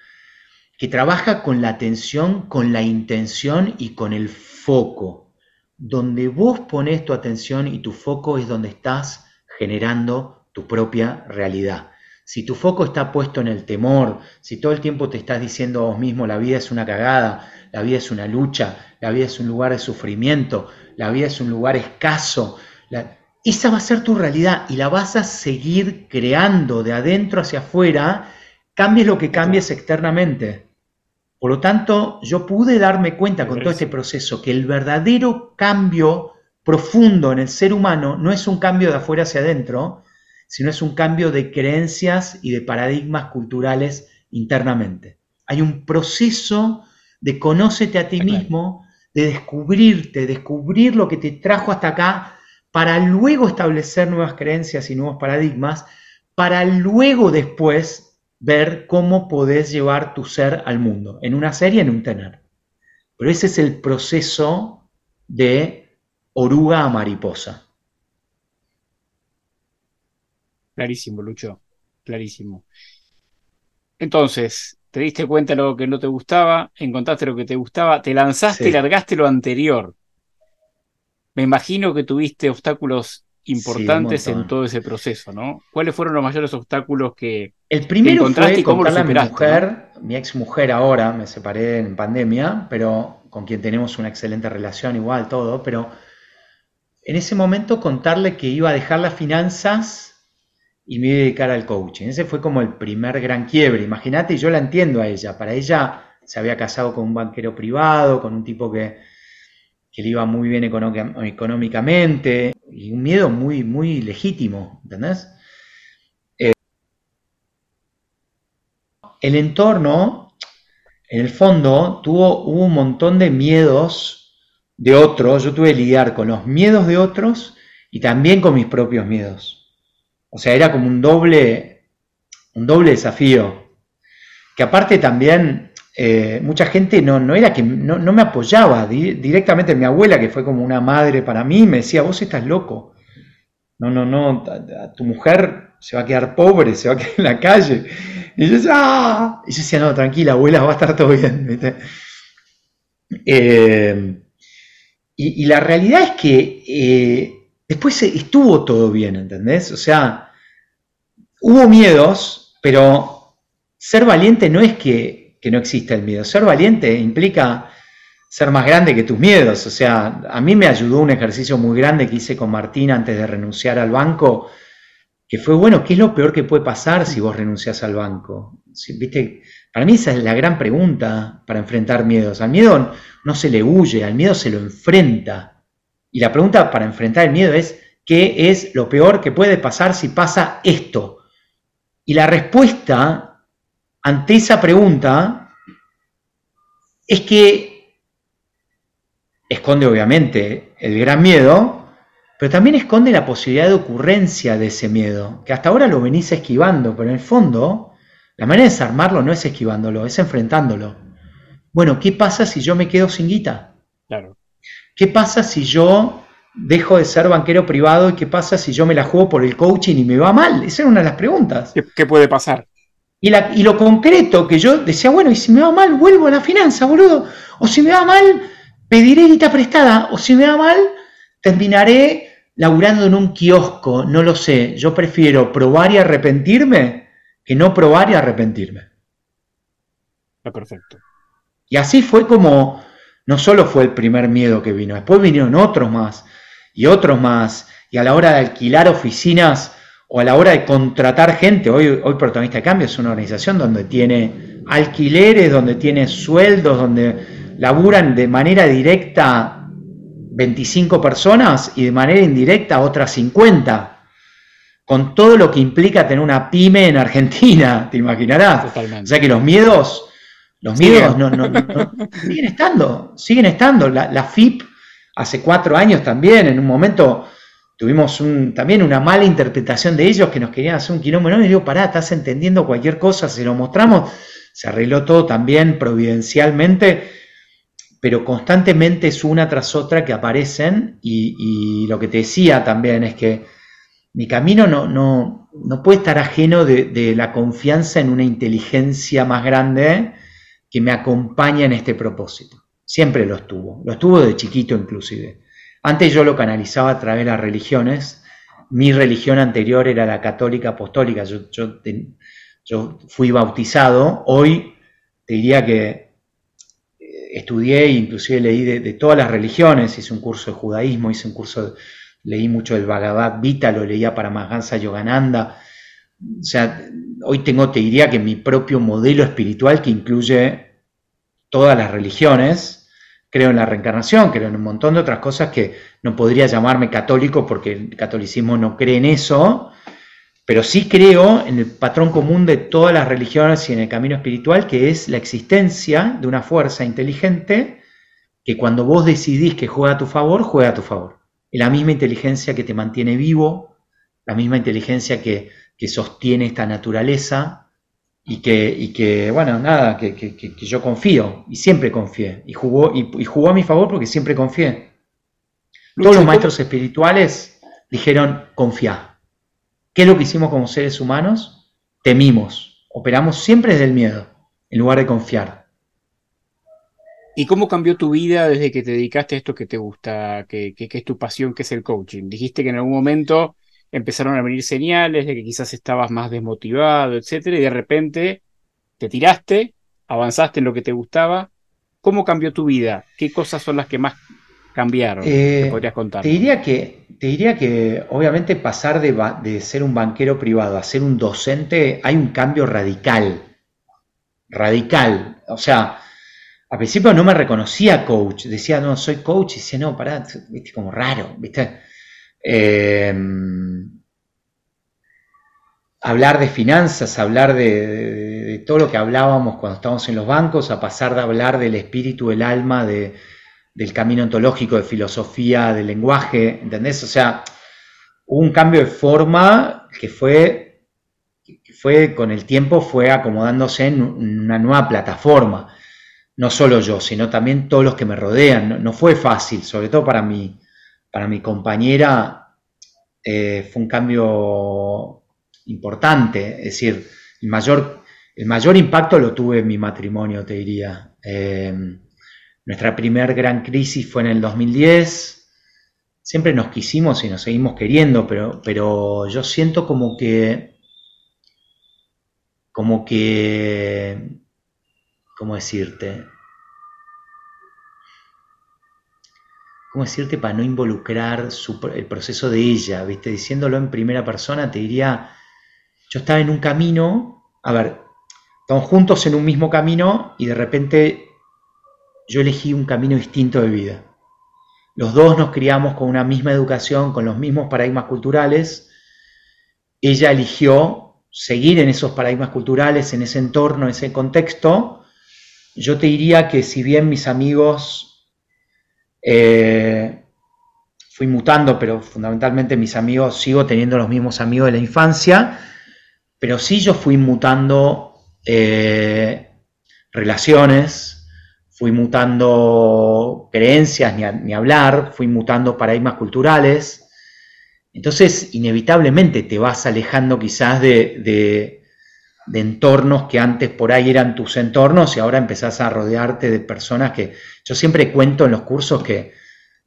que trabaja con la atención, con la intención y con el foco. Donde vos pones tu atención y tu foco es donde estás generando tu propia realidad. Si tu foco está puesto en el temor, si todo el tiempo te estás diciendo a vos mismo la vida es una cagada, la vida es una lucha, la vida es un lugar de sufrimiento, la vida es un lugar escaso, esa va a ser tu realidad y la vas a seguir creando de adentro hacia afuera, cambies lo que cambies externamente. Por lo tanto, yo pude darme cuenta con todo este proceso que el verdadero cambio profundo en el ser humano no es un cambio de afuera hacia adentro, sino es un cambio de creencias y de paradigmas culturales internamente. Hay un proceso de conócete a ti mismo, de descubrirte, descubrir lo que te trajo hasta acá, para luego establecer nuevas creencias y nuevos paradigmas, para luego después ver cómo podés llevar tu ser al mundo, en una serie, en un tener. Pero ese es el proceso de oruga a mariposa. Clarísimo, Lucho, clarísimo. Entonces, te diste cuenta de lo que no te gustaba, encontraste lo que te gustaba, te lanzaste y largaste lo anterior. Me imagino que tuviste obstáculos importantes en todo ese proceso, ¿no? ¿Cuáles fueron los mayores obstáculos que El primero fue y cómo a mi mujer, mi ex mujer ahora, me separé en pandemia, pero con quien tenemos una excelente relación igual, todo, pero en ese momento contarle que iba a dejar las finanzas y me iba a dedicar al coaching. Ese fue como el primer gran quiebre. Imagínate, yo la entiendo a ella. Para ella se había casado con un banquero privado, con un tipo que que le iba muy bien económicamente, y un miedo muy, muy legítimo, ¿entendés? Eh, el entorno, en el fondo, tuvo, un montón de miedos de otros, yo tuve que lidiar con los miedos de otros y también con mis propios miedos. O sea, era como un doble, un doble desafío. Que aparte también eh, mucha gente no, no era que no, me apoyaba. directamente mi abuela, que fue como una madre para mí, me decía, vos estás loco. No, no, no, tu mujer se va a quedar pobre, se va a quedar en la calle. Y yo decía, ¡Ah! y yo decía, no, tranquila, abuela, va a estar todo bien. Eh, y, la realidad es que eh, después estuvo todo bien, ¿entendés? O sea, hubo miedos, pero ser valiente no es que que no existe el miedo. Ser valiente implica ser más grande que tus miedos. O sea, a mí me ayudó un ejercicio muy grande que hice con Martín antes de renunciar al banco, que fue, bueno, ¿qué es lo peor que puede pasar si vos renuncias al banco? ¿Viste? Para mí esa es la gran pregunta para enfrentar miedos. Al miedo no se le huye, al miedo se lo enfrenta. Y la pregunta para enfrentar el miedo es, ¿qué es lo peor que puede pasar si pasa esto? Y la respuesta ante esa pregunta es que esconde obviamente el gran miedo, pero también esconde la posibilidad de ocurrencia de ese miedo, que hasta ahora lo venís esquivando, pero en el fondo la manera de desarmarlo no es esquivándolo, es enfrentándolo. Bueno, ¿qué pasa si yo me quedo sin guita? Claro. ¿Qué pasa si yo dejo de ser banquero privado y qué pasa si yo me la juego por el coaching y me va mal? Esa era una de las preguntas. qué puede pasar? Y, lo concreto que yo decía, bueno, y si me va mal, vuelvo a la finanza, boludo. O si me va mal, pediré guita prestada. O si me va mal, terminaré laburando en un kiosco. No lo sé. Yo prefiero probar y arrepentirme que no probar y arrepentirme. Está perfecto. Y así fue como, no solo fue el primer miedo que vino, después vinieron otros más y otros más. Y a la hora de alquilar oficinas, o a la hora de contratar gente, hoy, hoy Protagonista de Cambio es una organización donde tiene alquileres, donde tiene sueldos, donde laburan de manera directa 25 personas y de manera indirecta otras 50, con todo lo que implica tener una pyme en Argentina, te imaginarás. O sea que los miedos, los miedos no, siguen estando, siguen estando. La, la FIP hace cuatro años también, en un momento tuvimos también una mala interpretación de ellos que nos querían hacer un quilombo. Y digo, pará, estás entendiendo cualquier cosa, se lo mostramos, se arregló todo también providencialmente, pero constantemente es una tras otra que aparecen y, lo que te decía también es que mi camino no, no, no puede estar ajeno de, de, la confianza en una inteligencia más grande que me acompaña en este propósito. Siempre lo estuvo, lo estuvo de chiquito inclusive. Antes yo lo canalizaba a través de las religiones. Mi religión anterior era la católica apostólica. Yo, fui bautizado. Hoy te diría que eh, estudié inclusive leí de, todas las religiones. Hice un curso de judaísmo, hice un curso, leí mucho del Bhagavad Gita, lo leía para Mahansa Yogananda. O sea, hoy tengo, te diría que mi propio modelo espiritual que incluye todas las religiones, creo en la reencarnación, creo en un montón de otras cosas que no podría llamarme católico porque el catolicismo no cree en eso, pero sí creo en el patrón común de todas las religiones y en el camino espiritual, que es la existencia de una fuerza inteligente que cuando vos decidís que juega a tu favor, juega a tu favor. Es la misma inteligencia que te mantiene vivo, la misma inteligencia que, que sostiene esta naturaleza, y que, y que bueno, nada, que, que, que, yo confío y siempre confié y jugó, y, jugó a mi favor porque siempre confié. Todos los maestros espirituales dijeron, confía. ¿Qué es lo que hicimos como seres humanos? Temimos, operamos siempre desde el miedo, en lugar de confiar. ¿Y cómo cambió tu vida desde que te dedicaste a esto que te gusta, que, que, que es tu pasión, que es el coaching? Dijiste que en algún momento empezaron a venir señales de que quizás estabas más desmotivado, etcétera, y de repente te tiraste, avanzaste en lo que te gustaba. ¿Cómo cambió tu vida? ¿Qué cosas son las que más cambiaron? Eh, podrías contar? Te diría que, te diría que obviamente pasar de, de ser un banquero privado a ser un docente hay un cambio radical. Radical. O sea, al principio no me reconocía coach, decía, no, soy coach, y decía, no, pará, viste, como raro, viste. Em, hablar de finanzas, hablar de, todo lo que hablábamos cuando estábamos en los bancos, a pasar de hablar del espíritu, el alma, de, del camino ontológico, de filosofía, del lenguaje, ¿entendés? O sea, hubo un cambio de forma que fue, que fue con el tiempo, fue acomodándose en una nueva plataforma no solo yo, sino también todos los que me rodean. No, fue fácil, sobre todo para mi, para mi compañera, eh, fue un cambio importante. Es decir, el mayor, el mayor impacto lo tuve en mi matrimonio, te diría. Eh, nuestra primer gran crisis fue en el 2010. Siempre nos quisimos y nos seguimos queriendo, pero, pero yo siento como que, como que ¿cómo decirte? ¿Cómo decirte para no involucrar el proceso de ella? ¿Viste? Diciéndolo en primera persona, te diría, yo estaba en un camino, a ver, estamos juntos en un mismo camino y de repente yo elegí un camino distinto de vida. Los dos nos criamos con una misma educación, con los mismos paradigmas culturales. Ella eligió seguir en esos paradigmas culturales, en ese entorno, en ese contexto, yo te diría que si bien mis amigos, eh, fui mutando, pero fundamentalmente mis amigos, sigo teniendo los mismos amigos de la infancia, pero sí yo fui mutando eh, relaciones, fui mutando creencias, ni, hablar, fui mutando paradigmas culturales. Entonces, inevitablemente te vas alejando quizás de de entornos que antes por ahí eran tus entornos y ahora empezás a rodearte de personas que yo siempre cuento en los cursos que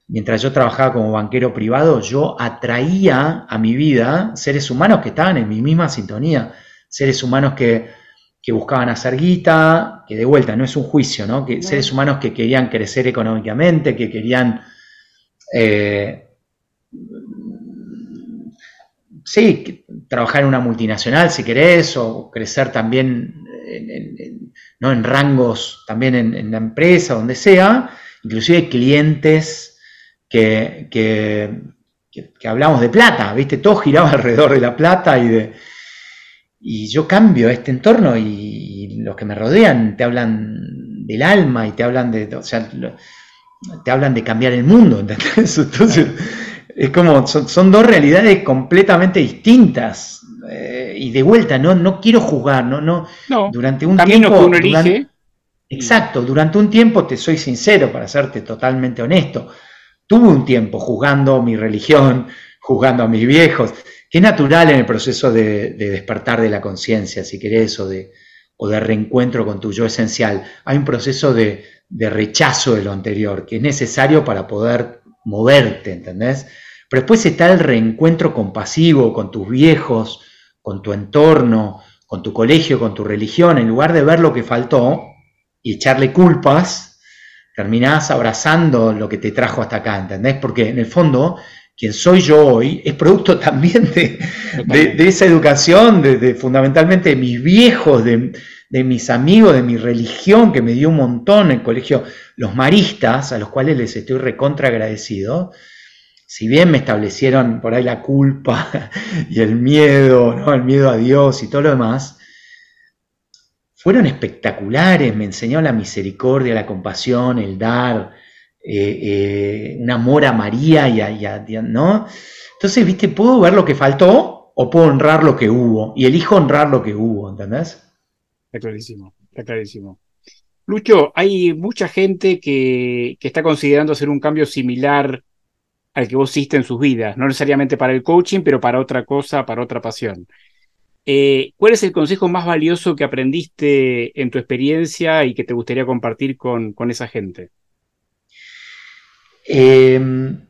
mientras yo trabajaba como banquero privado, yo atraía a mi vida seres humanos que estaban en mi misma sintonía, seres humanos que, buscaban hacer guita, que de vuelta no es un juicio, ¿no? Que, Seres humanos que querían crecer económicamente, que querían... Eh, sí, trabajar en una multinacional si querés, o crecer también en, ¿no? en rangos también en, la empresa, donde sea, inclusive clientes que, que, hablamos de plata, ¿viste? Todo giraba alrededor de la plata y de... Y yo cambio este entorno y, los que me rodean te hablan del alma y te hablan de, o sea, te hablan de cambiar el mundo, ¿entendés? Entonces, es como, son, dos realidades completamente distintas. Eh, y de vuelta, no, no quiero jugar, no, no. durante un tiempo. exacto, durante un tiempo, te soy sincero, para serte totalmente honesto. Tuve un tiempo juzgando mi religión, juzgando a mis viejos, que es natural en el proceso de, despertar de la conciencia, si querés, o de, o de reencuentro con tu yo esencial. Hay un proceso de, rechazo de lo anterior, que es necesario para poder moverte, ¿entendés? Pero después está el reencuentro compasivo con tus viejos, con tu entorno, con tu colegio, con tu religión. En lugar de ver lo que faltó y echarle culpas, terminás abrazando lo que te trajo hasta acá, ¿entendés? Porque en el fondo, quien soy yo hoy es producto también de, esa educación, de, fundamentalmente de mis viejos, de, mis amigos, de mi religión, que me dio un montón en el colegio, los maristas, a los cuales les estoy recontra agradecido si bien me establecieron por ahí la culpa y el miedo, ¿no? el miedo a Dios y todo lo demás, fueron espectaculares, me enseñó la misericordia, la compasión, el dar, eh, eh, un amor a María y a, ¿no? Entonces, viste, puedo ver lo que faltó o puedo honrar lo que hubo y elijo honrar lo que hubo, ¿entendés? Está clarísimo, está clarísimo. Lucho, hay mucha gente que, que está considerando hacer un cambio similar al que vos hiciste en sus vidas, no necesariamente para el coaching, pero para otra cosa, para otra pasión. Eh, ¿Cuál es el consejo más valioso que aprendiste en tu experiencia y que te gustaría compartir con, esa gente? Em,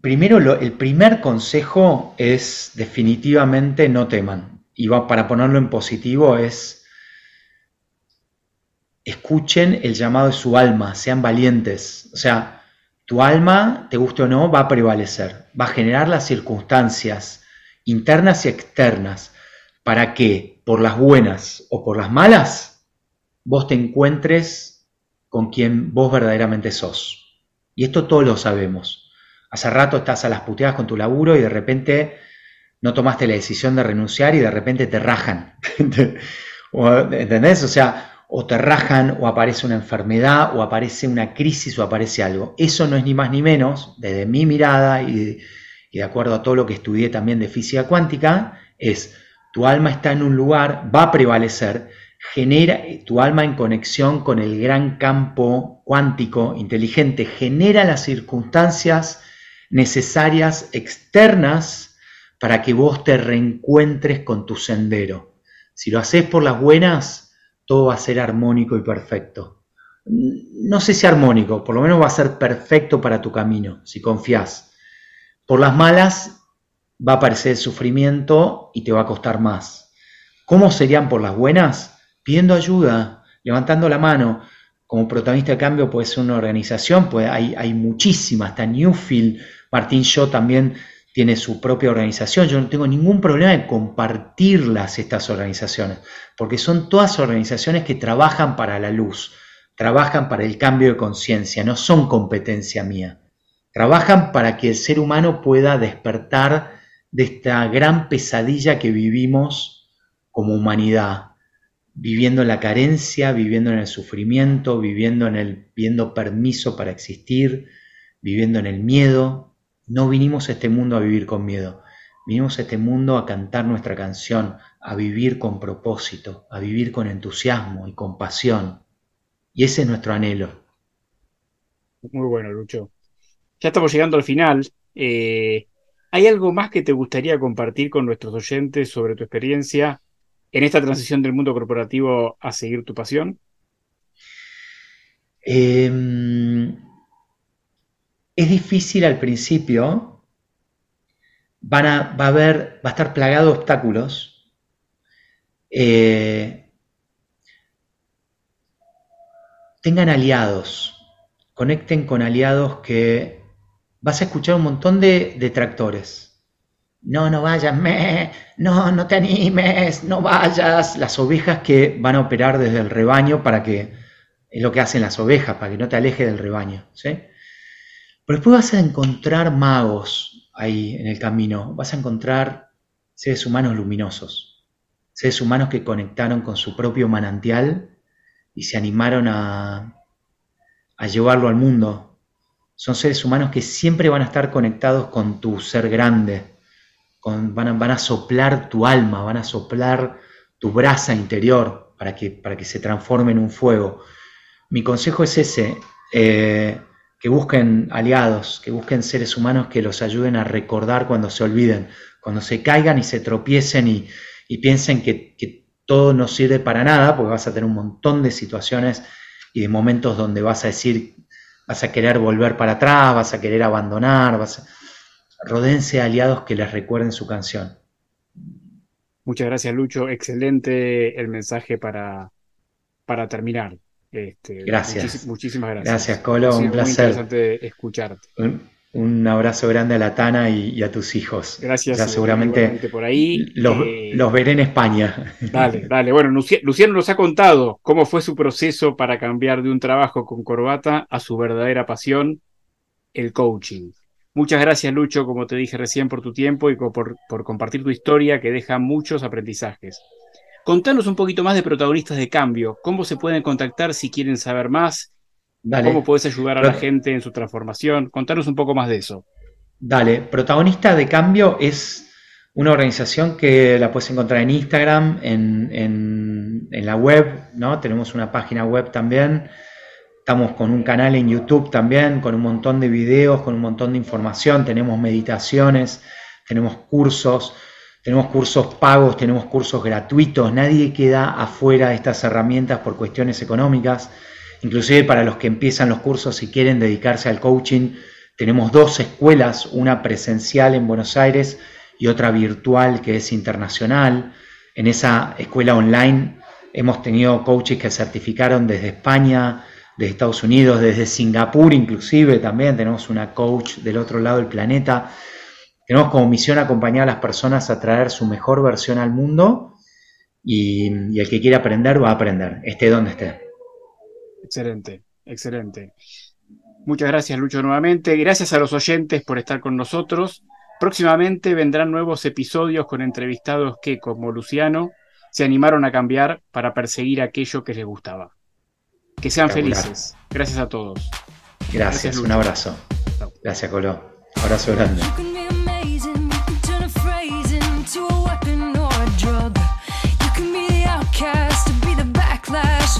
primero, el primer consejo es definitivamente no teman. Y va, para ponerlo en positivo es escuchen el llamado de su alma, sean valientes. O sea, tu alma, te guste o no, va a prevalecer, va a generar las circunstancias internas y externas para que, por las buenas o por las malas, vos te encuentres con quien vos verdaderamente sos. Y esto todos lo sabemos. Hace rato estás a las puteadas con tu laburo y de repente no tomaste la decisión de renunciar y de repente te rajan. ¿Entendés? O sea, o te rajan o aparece una enfermedad o aparece una crisis o aparece algo. Eso no es ni más ni menos, desde mi mirada y, de acuerdo a todo lo que estudié también de física cuántica, es tu alma está en un lugar, va a prevalecer, genera tu alma en conexión con el gran campo cuántico inteligente, genera las circunstancias necesarias externas para que vos te reencuentres con tu sendero. Si lo haces por las buenas, todo va a ser armónico y perfecto. No sé si armónico, por lo menos va a ser perfecto para tu camino, si confías. Por las malas va a aparecer el sufrimiento y te va a costar más. ¿Cómo serían por las buenas? Pidiendo ayuda, levantando la mano. Como protagonista de cambio puede ser una organización, pues hay, hay muchísimas, está Newfield, Martín Shaw también tiene su propia organización. Yo no tengo ningún problema en compartirlas, estas organizaciones, porque son todas organizaciones que trabajan para la luz, trabajan para el cambio de conciencia, no son competencia mía. Trabajan para que el ser humano pueda despertar de esta gran pesadilla que vivimos como humanidad, viviendo en la carencia, viviendo en el sufrimiento, viviendo en el viendo permiso para existir, viviendo en el miedo, no vinimos a este mundo a vivir con miedo, vinimos a este mundo a cantar nuestra canción, a vivir con propósito, a vivir con entusiasmo y con pasión. Y ese es nuestro anhelo. Muy bueno, Lucho. Ya estamos llegando al final. Eh, ¿Hay algo más que te gustaría compartir con nuestros oyentes sobre tu experiencia en esta transición del mundo corporativo a seguir tu pasión? Eh, es difícil al principio, va a estar plagado de obstáculos. Eh, tengan aliados, conecten con aliados que vas a escuchar un montón de detractores. No, no vayas, me, no, no te animes, no vayas. Las ovejas que van a operar desde el rebaño para que, es lo que hacen las ovejas, para que no te aleje del rebaño. ¿sí? Pero después vas a encontrar magos ahí en el camino, vas a encontrar seres humanos luminosos, seres humanos que conectaron con su propio manantial y se animaron a, llevarlo al mundo. Son seres humanos que siempre van a estar conectados con tu ser grande, van, a, van, a, soplar tu alma, van a soplar tu brasa interior para que, para que se transforme en un fuego. Mi consejo es ese. Eh, que busquen aliados, que busquen seres humanos que los ayuden a recordar cuando se olviden, cuando se caigan y se tropiecen y, piensen que, todo no sirve para nada, porque vas a tener un montón de situaciones y de momentos donde vas a decir, vas a querer volver para atrás, vas a querer abandonar, vas a... Rodense aliados que les recuerden su canción. Muchas gracias, Lucho. Excelente el mensaje para, para terminar. Este, gracias. muchísimas gracias. Gracias, Colo, un placer. Muy interesante escucharte. Un, abrazo grande a la Tana y, a tus hijos. Gracias. Ya seguramente por ahí. Eh, los, veré en España. Dale, dale. Bueno, Luciano nos ha contado cómo fue su proceso para cambiar de un trabajo con corbata a su verdadera pasión, el coaching. Muchas gracias, Lucho, como te dije recién, por tu tiempo y por, por compartir tu historia que deja muchos aprendizajes. Contanos un poquito más de protagonistas de cambio. ¿Cómo se pueden contactar si quieren saber más? ¿Cómo puedes ayudar a la gente en su transformación? Contanos un poco más de eso. Dale, Protagonista de Cambio es una organización que la puedes encontrar en Instagram, en, la web, ¿no? Tenemos una página web también. Estamos con un canal en YouTube también, con un montón de videos, con un montón de información. Tenemos meditaciones, tenemos cursos. Tenemos cursos pagos, tenemos cursos gratuitos, nadie queda afuera de estas herramientas por cuestiones económicas. Inclusive para los que empiezan los cursos y quieren dedicarse al coaching, tenemos dos escuelas, una presencial en Buenos Aires y otra virtual que es internacional. En esa escuela online hemos tenido coaches que certificaron desde España, de Estados Unidos, desde Singapur inclusive también tenemos una coach del otro lado del planeta tenemos como misión acompañar a las personas a traer su mejor versión al mundo y, el que quiera aprender va a aprender, esté donde esté. Excelente. Excelente. Muchas gracias, Lucho, nuevamente. Gracias a los oyentes por estar con nosotros. Próximamente vendrán nuevos episodios con entrevistados que, como Luciano, se animaron a cambiar para perseguir aquello que les gustaba. Que sean felices. Gracias a todos. Gracias, un abrazo. Gracias, Colo. Abrazo grande.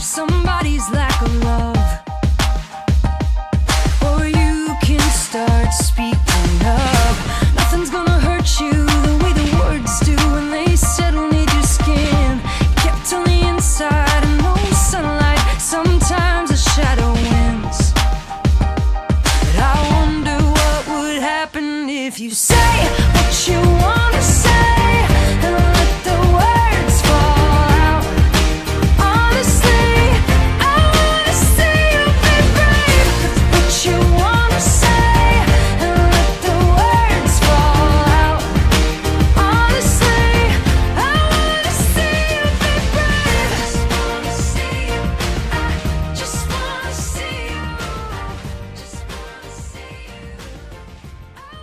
somebody's lack of love.